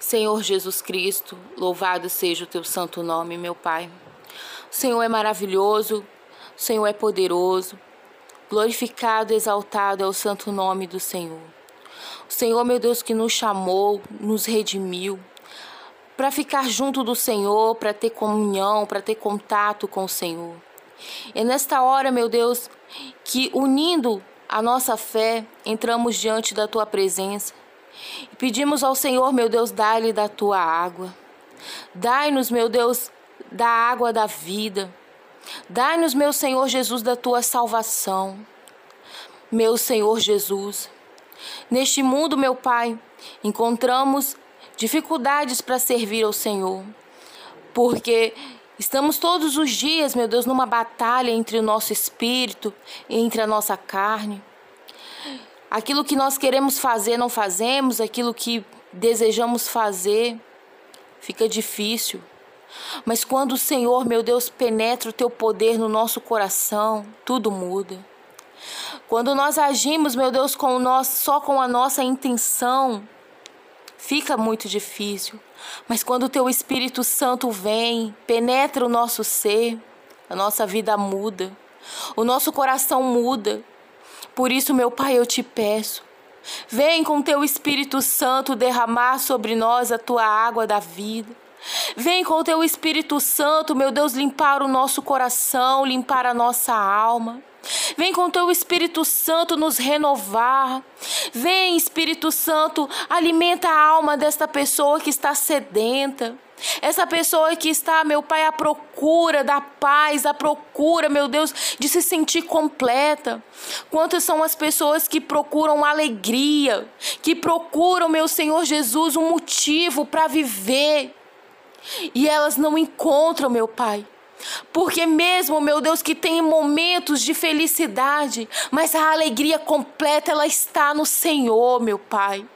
Senhor Jesus Cristo, louvado seja o teu santo nome, meu Pai. O Senhor é maravilhoso, o Senhor é poderoso. Glorificado, exaltado é o santo nome do Senhor. O Senhor, meu Deus, que nos chamou, nos redimiu, para ficar junto do Senhor, para ter comunhão, para ter contato com o Senhor. É nesta hora, meu Deus, que unindo a nossa fé, entramos diante da tua presença e pedimos ao Senhor, meu Deus, dai-lhe da tua água. Dai-nos, meu Deus, da água da vida. Dai-nos, meu Senhor Jesus, da tua salvação. Meu Senhor Jesus, neste mundo, meu Pai, encontramos dificuldades para servir ao Senhor, porque Estamos todos os dias, meu Deus, numa batalha entre o nosso espírito, entre a nossa carne. Aquilo que nós queremos fazer, não fazemos, aquilo que desejamos fazer, fica difícil. Mas quando o Senhor, meu Deus, penetra o teu poder no nosso coração, tudo muda. Quando nós agimos, meu Deus, com nós, só com a nossa intenção, fica muito difícil. Mas quando o teu Espírito Santo vem, penetra o nosso ser, a nossa vida muda, o nosso coração muda. Por isso, meu Pai, eu te peço, vem com teu Espírito Santo derramar sobre nós a tua água da vida. Vem com o teu Espírito Santo, meu Deus, limpar o nosso coração, limpar a nossa alma. Vem com teu Espírito Santo nos renovar. Vem, Espírito Santo, alimenta a alma desta pessoa que está sedenta. Essa pessoa que está, meu Pai, à procura da paz, à procura, meu Deus, de se sentir completa. Quantas são as pessoas que procuram alegria, que procuram, meu Senhor Jesus, um motivo para viver e elas não encontram, meu Pai. Porque mesmo, meu Deus, que tem momentos de felicidade, mas a alegria completa ela está no Senhor, meu Pai.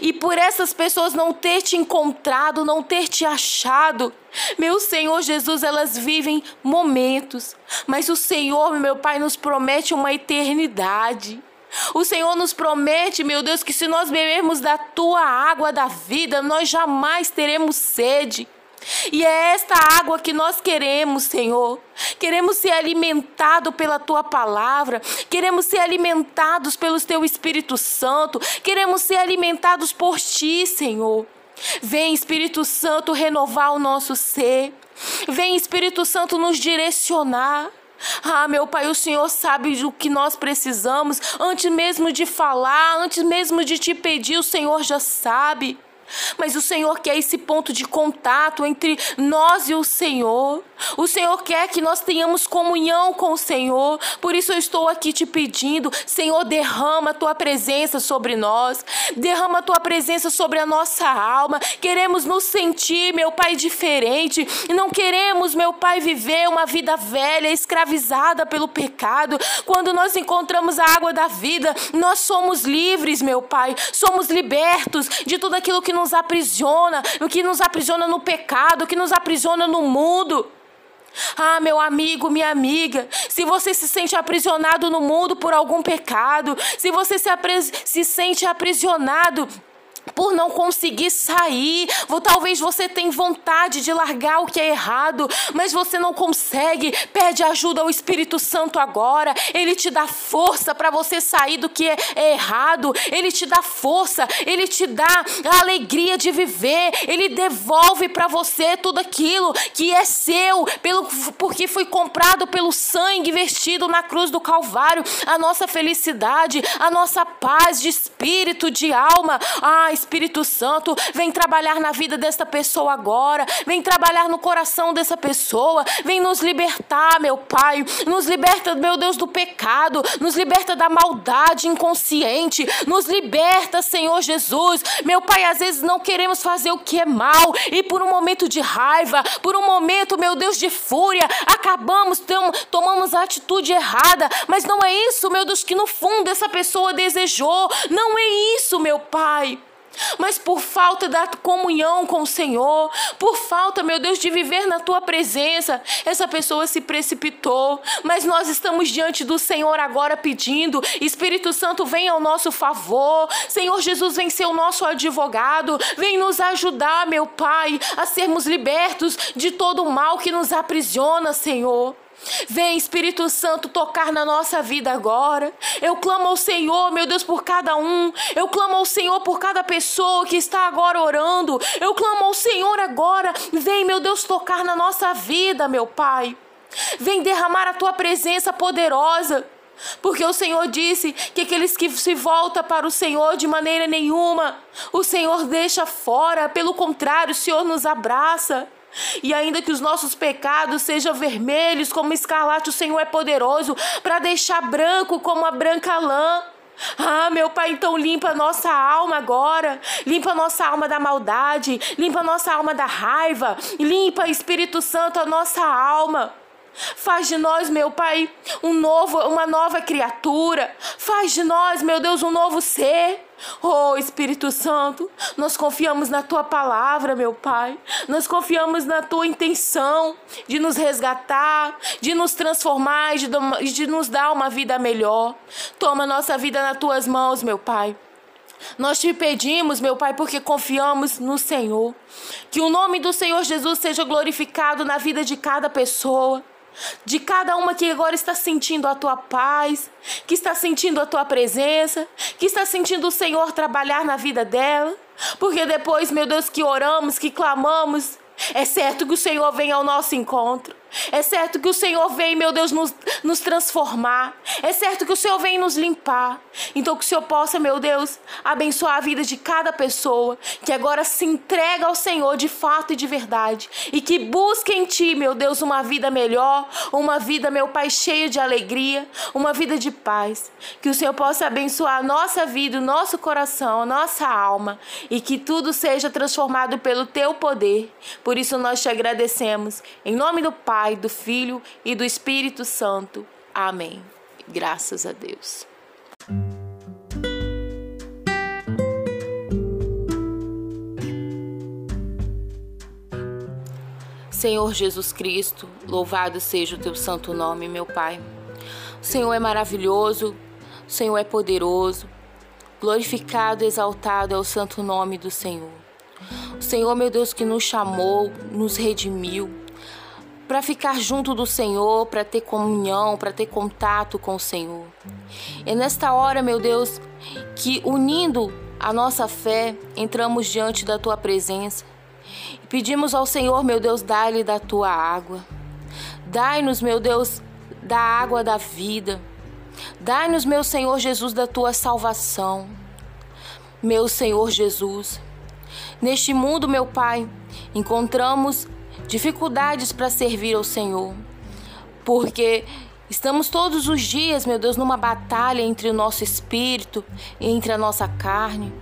E por essas pessoas não ter te encontrado, não ter te achado, meu Senhor Jesus, elas vivem momentos, mas o Senhor, meu Pai, nos promete uma eternidade. O Senhor nos promete, meu Deus, que se nós bebermos da tua água da vida, nós jamais teremos sede. E é esta água que nós queremos, Senhor. Queremos ser alimentados pela tua palavra, queremos ser alimentados pelo teu Espírito Santo, queremos ser alimentados por ti, Senhor. Vem, Espírito Santo, renovar o nosso ser. Vem, Espírito Santo, nos direcionar. Ah, meu Pai, o Senhor sabe do que nós precisamos. Antes mesmo de falar, antes mesmo de te pedir, o Senhor já sabe. Mas o Senhor quer esse ponto de contato entre nós e o Senhor. O Senhor quer que nós tenhamos comunhão com o Senhor. Por isso eu estou aqui te pedindo, Senhor, derrama a tua presença sobre nós. Derrama a tua presença sobre a nossa alma. Queremos nos sentir, meu Pai, diferente. E não queremos, meu Pai, viver uma vida velha, escravizada pelo pecado. Quando nós encontramos a água da vida, nós somos livres, meu Pai. Somos libertos de tudo aquilo que nos aprisiona, o que nos aprisiona no pecado, o que nos aprisiona no mundo. Ah, meu amigo, minha amiga, se você se sente aprisionado no mundo por algum pecado, se você se, se sente aprisionado por não conseguir sair. Talvez você tenha vontade de largar o que é errado, mas você não consegue. Pede ajuda ao Espírito Santo agora. Ele te dá força para você sair do que é errado. Ele te dá força, ele te dá a alegria de viver. Ele devolve para você tudo aquilo que é seu, pelo porque foi comprado pelo sangue vestido na cruz do Calvário. A nossa felicidade, a nossa paz de espírito, de alma. Ah, Espírito Santo, vem trabalhar na vida desta pessoa agora, vem trabalhar no coração dessa pessoa, vem nos libertar, meu Pai, nos liberta, meu Deus, do pecado, nos liberta da maldade inconsciente, nos liberta, Senhor Jesus. Meu Pai, às vezes não queremos fazer o que é mal e por um momento de raiva, por um momento, meu Deus, de fúria, acabamos, tomamos a atitude errada, mas não é isso, meu Deus, que no fundo essa pessoa desejou, não é isso, meu Pai. Mas por falta da comunhão com o Senhor, por falta, meu Deus, de viver na tua presença, essa pessoa se precipitou. Mas nós estamos diante do Senhor agora pedindo: Espírito Santo, vem ao nosso favor. Senhor Jesus, vem ser o nosso advogado, vem nos ajudar, meu Pai, a sermos libertos de todo o mal que nos aprisiona, Senhor. Vem, Espírito Santo, tocar na nossa vida agora. Eu clamo ao Senhor, meu Deus, por cada um. Eu clamo ao Senhor por cada pessoa que está agora orando. Eu clamo ao Senhor agora. Vem, meu Deus, tocar na nossa vida, meu Pai. Vem derramar a tua presença poderosa. Porque o Senhor disse que aqueles que se voltam para o Senhor de maneira nenhuma, o Senhor deixa fora, pelo contrário, o Senhor nos abraça. E ainda que os nossos pecados sejam vermelhos como escarlate, o Senhor é poderoso para deixar branco como a branca lã. Ah, meu Pai, então limpa a nossa alma agora. Limpa a nossa alma da maldade. Limpa nossa alma da raiva. Limpa, Espírito Santo, a nossa alma. Faz de nós, meu Pai, um novo, uma nova criatura. Faz de nós, meu Deus, um novo ser. Oh, Espírito Santo, nós confiamos na tua palavra, meu Pai. Nós confiamos na tua intenção de nos resgatar, de nos transformar, de, de nos dar uma vida melhor. Toma nossa vida nas tuas mãos, meu Pai. Nós te pedimos, meu Pai, porque confiamos no Senhor. Que o nome do Senhor Jesus seja glorificado na vida de cada pessoa de cada uma que agora está sentindo a tua paz, que está sentindo a tua presença, que está sentindo o Senhor trabalhar na vida dela. Porque depois, meu Deus, que oramos, que clamamos, é certo que o Senhor vem ao nosso encontro. É certo que o Senhor vem, meu Deus, nos, nos transformar. É certo que o Senhor vem nos limpar. Então, que o Senhor possa, meu Deus, abençoar a vida de cada pessoa que agora se entrega ao Senhor de fato e de verdade. E que busque em Ti, meu Deus, uma vida melhor, uma vida, meu Pai, cheia de alegria, uma vida de paz. Que o Senhor possa abençoar a nossa vida, o nosso coração, a nossa alma. E que tudo seja transformado pelo Teu poder. Por isso, nós te agradecemos. Em nome do Pai Pai, do Filho e do Espírito Santo. Amém. Graças a Deus. Senhor Jesus Cristo, louvado seja o teu santo nome, meu Pai. O Senhor é maravilhoso, o Senhor é poderoso, glorificado, exaltado é o santo nome do Senhor. O Senhor, meu Deus, que nos chamou, nos redimiu, para ficar junto do Senhor, para ter comunhão, para ter contato com o Senhor. É nesta hora, meu Deus, que unindo a nossa fé, entramos diante da tua presença e pedimos ao Senhor, meu Deus, dai-lhe da tua água. Dai-nos, meu Deus, da água da vida. Dai-nos, meu Senhor Jesus, da tua salvação. Meu Senhor Jesus, neste mundo, meu Pai, encontramos dificuldades para servir ao Senhor, porque estamos todos os dias, meu Deus, numa batalha entre o nosso espírito e entre a nossa carne.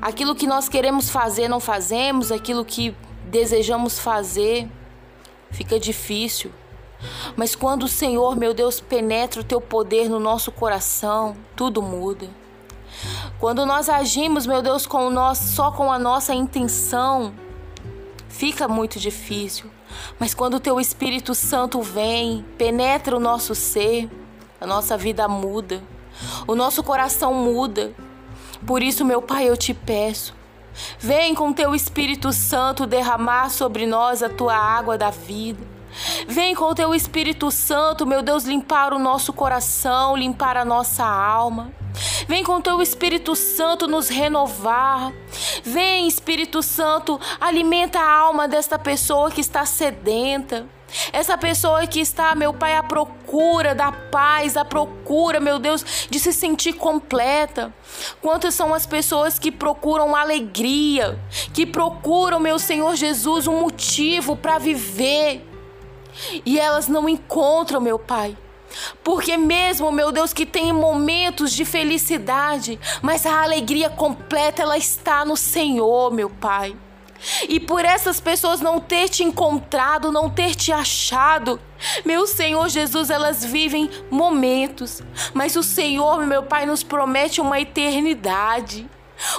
Aquilo que nós queremos fazer, não fazemos, aquilo que desejamos fazer, fica difícil. Mas quando o Senhor, meu Deus, penetra o teu poder no nosso coração, tudo muda. Quando nós agimos, meu Deus, com nós, só com a nossa intenção, fica muito difícil. Mas quando o teu Espírito Santo vem, penetra o nosso ser, a nossa vida muda, o nosso coração muda. Por isso, meu Pai, eu te peço, vem com teu Espírito Santo derramar sobre nós a tua água da vida. Vem com o teu Espírito Santo, meu Deus, limpar o nosso coração, limpar a nossa alma. Vem com teu Espírito Santo nos renovar. Vem, Espírito Santo, alimenta a alma desta pessoa que está sedenta. Essa pessoa que está, meu Pai, à procura da paz, à procura, meu Deus, de se sentir completa. Quantas são as pessoas que procuram alegria, que procuram, meu Senhor Jesus, um motivo para viver e elas não encontram, meu Pai. Porque mesmo, meu Deus, que tem momentos de felicidade, mas a alegria completa ela está no Senhor, meu Pai. E por essas pessoas não ter te encontrado, não ter te achado, meu Senhor Jesus, elas vivem momentos, mas o Senhor, meu Pai, nos promete uma eternidade.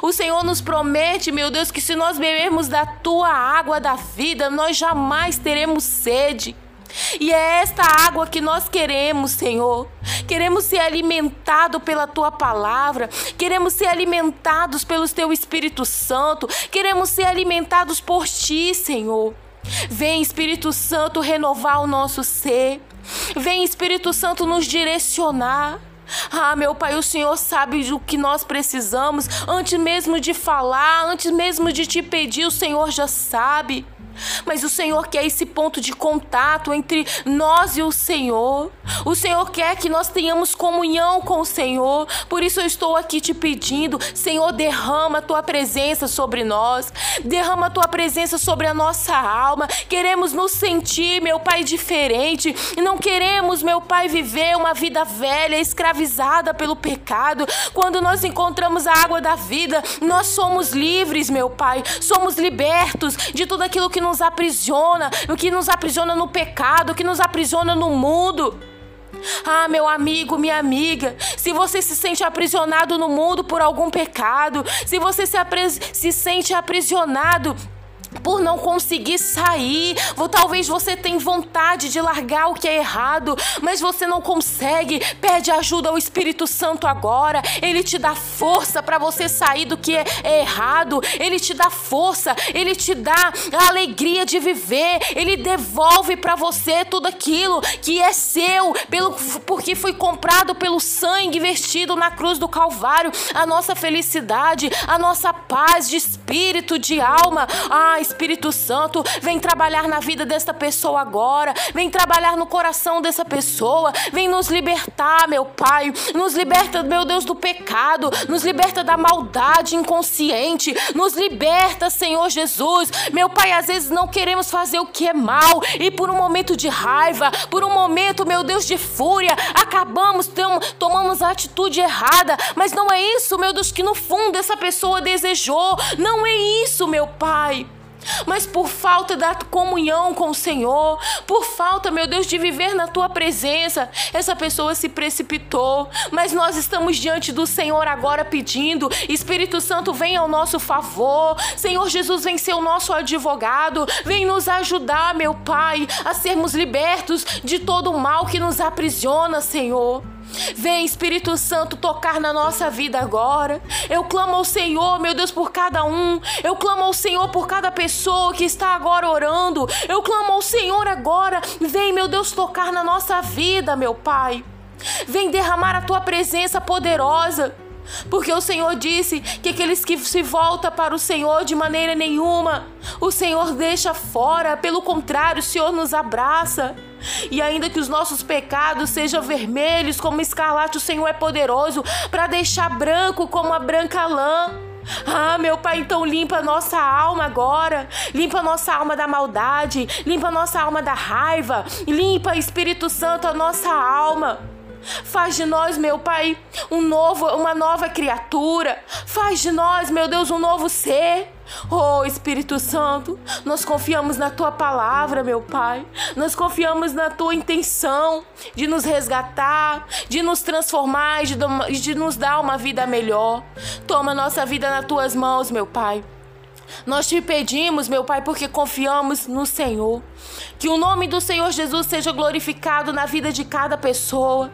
O Senhor nos promete, meu Deus, que se nós bebermos da tua água da vida, nós jamais teremos sede. E é esta água que nós queremos, Senhor. Queremos ser alimentados pela tua palavra, queremos ser alimentados pelo teu Espírito Santo, queremos ser alimentados por ti, Senhor. Vem, Espírito Santo, renovar o nosso ser. Vem, Espírito Santo, nos direcionar. Ah, meu Pai, o Senhor sabe do que nós precisamos. Antes mesmo de falar, antes mesmo de te pedir, o Senhor já sabe. Mas o Senhor quer esse ponto de contato entre nós e o Senhor. O Senhor quer que nós tenhamos comunhão com o Senhor. Por isso eu estou aqui te pedindo, Senhor, derrama a tua presença sobre nós. Derrama a tua presença sobre a nossa alma. Queremos nos sentir, meu Pai, diferente. E não queremos, meu Pai, viver uma vida velha, escravizada pelo pecado. Quando nós encontramos a água da vida, nós somos livres, meu Pai. Somos libertos de tudo aquilo que nos aprisiona, o que nos aprisiona no pecado, o que nos aprisiona no mundo. Ah, meu amigo, minha amiga, se você se sente aprisionado no mundo por algum pecado, se você se, se sente aprisionado por não conseguir sair. Talvez você tenha vontade de largar o que é errado, mas você não consegue. Pede ajuda ao Espírito Santo agora. Ele te dá força para você sair do que é, errado. Ele te dá força, ele te dá a alegria de viver. Ele devolve para você tudo aquilo que é seu, pelo porque foi comprado pelo sangue vestido na cruz do Calvário. A nossa felicidade, a nossa paz de espírito, de alma. Ah, Espírito Santo, vem trabalhar na vida desta pessoa agora, vem trabalhar no coração dessa pessoa, vem nos libertar, meu Pai, nos liberta, meu Deus, do pecado, nos liberta da maldade inconsciente, nos liberta, Senhor Jesus. Meu Pai, às vezes não queremos fazer o que é mal e por um momento de raiva, por um momento, meu Deus, de fúria, acabamos, tomamos a atitude errada, mas não é isso, meu Deus, que no fundo essa pessoa desejou, não é isso, meu Pai mas por falta da comunhão com o Senhor, por falta, meu Deus, de viver na tua presença, essa pessoa se precipitou. Mas nós estamos diante do Senhor agora pedindo: Espírito Santo, vem ao nosso favor. Senhor Jesus, vem ser o nosso advogado, vem nos ajudar, meu Pai, a sermos libertos de todo o mal que nos aprisiona, Senhor. Vem, Espírito Santo, tocar na nossa vida agora. Eu clamo ao Senhor, meu Deus, por cada um. Eu clamo ao Senhor por cada pessoa que está agora orando. Eu clamo ao Senhor agora. Vem, meu Deus, tocar na nossa vida, meu Pai. Vem derramar a tua presença poderosa. Porque o Senhor disse que aqueles que se voltam para o Senhor de maneira nenhuma, o Senhor deixa fora, pelo contrário, o Senhor nos abraça. E ainda que os nossos pecados sejam vermelhos como escarlate, o Senhor é poderoso para deixar branco como a branca lã. Ah, meu Pai, então limpa nossa alma agora. Limpa nossa alma da maldade. Limpa nossa alma da raiva. Limpa, Espírito Santo, a nossa alma. Faz de nós, meu Pai, um novo, uma nova criatura. Faz de nós, meu Deus, um novo ser. Oh Espírito Santo, nós confiamos na tua palavra, meu Pai. Nós confiamos na tua intenção de nos resgatar, de nos transformar de, de nos dar uma vida melhor. Toma nossa vida nas tuas mãos, meu Pai. Nós te pedimos, meu Pai, porque confiamos no Senhor. Que o nome do Senhor Jesus seja glorificado na vida de cada pessoa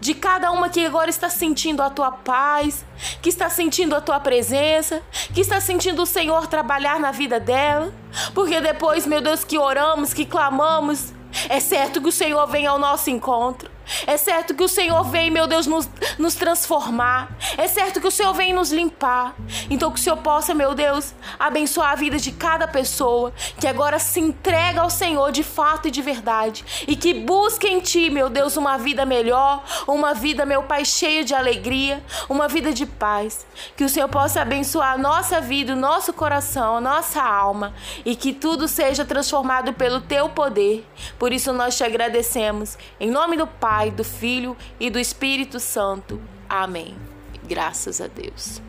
de cada uma que agora está sentindo a tua paz, que está sentindo a tua presença, que está sentindo o Senhor trabalhar na vida dela. Porque depois, meu Deus, que oramos, que clamamos, é certo que o Senhor vem ao nosso encontro. É certo que o Senhor vem, meu Deus, nos, nos transformar. É certo que o Senhor vem nos limpar. Então que o Senhor possa, meu Deus, abençoar a vida de cada pessoa que agora se entrega ao Senhor de fato e de verdade. E que busque em Ti, meu Deus, uma vida melhor, uma vida, meu Pai, cheia de alegria, uma vida de paz. Que o Senhor possa abençoar a nossa vida, o nosso coração, a nossa alma. E que tudo seja transformado pelo Teu poder. Por isso nós te agradecemos. Em nome do Pai Pai, do Filho e do Espírito Santo. Amém. Graças a Deus.